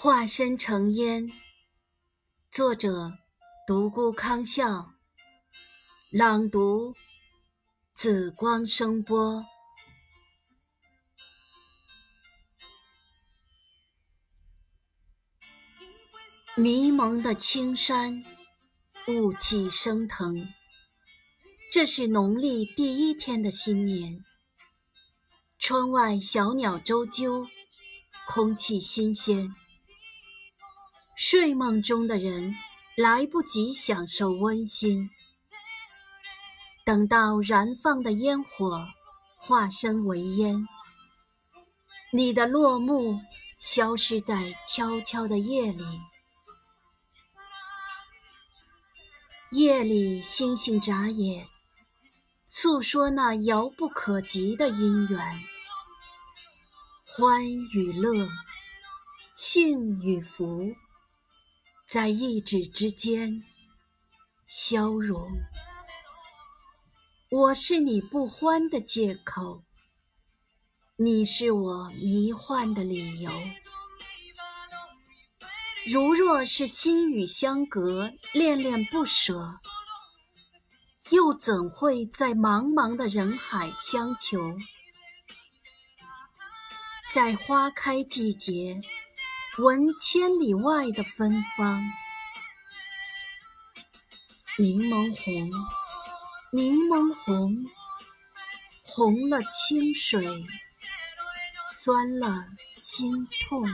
化身成烟。作者：独孤康笑。朗读：紫光声波。迷蒙的青山，雾气升腾。这是农历第一天的新年。窗外小鸟啾啾，空气新鲜。睡梦中的人来不及享受温馨，等到燃放的烟火化身为烟，你的落幕消失在悄悄的夜里。夜里星星眨眼，诉说那遥不可及的姻缘，欢与乐，幸与福。在一指之间消融，我是你不欢的借口，你是我迷幻的理由。如若是心与相隔，恋恋不舍，又怎会在茫茫的人海相求？在花开季节。闻千里外的芬芳，柠檬红，柠檬红，红了清水，酸了心痛。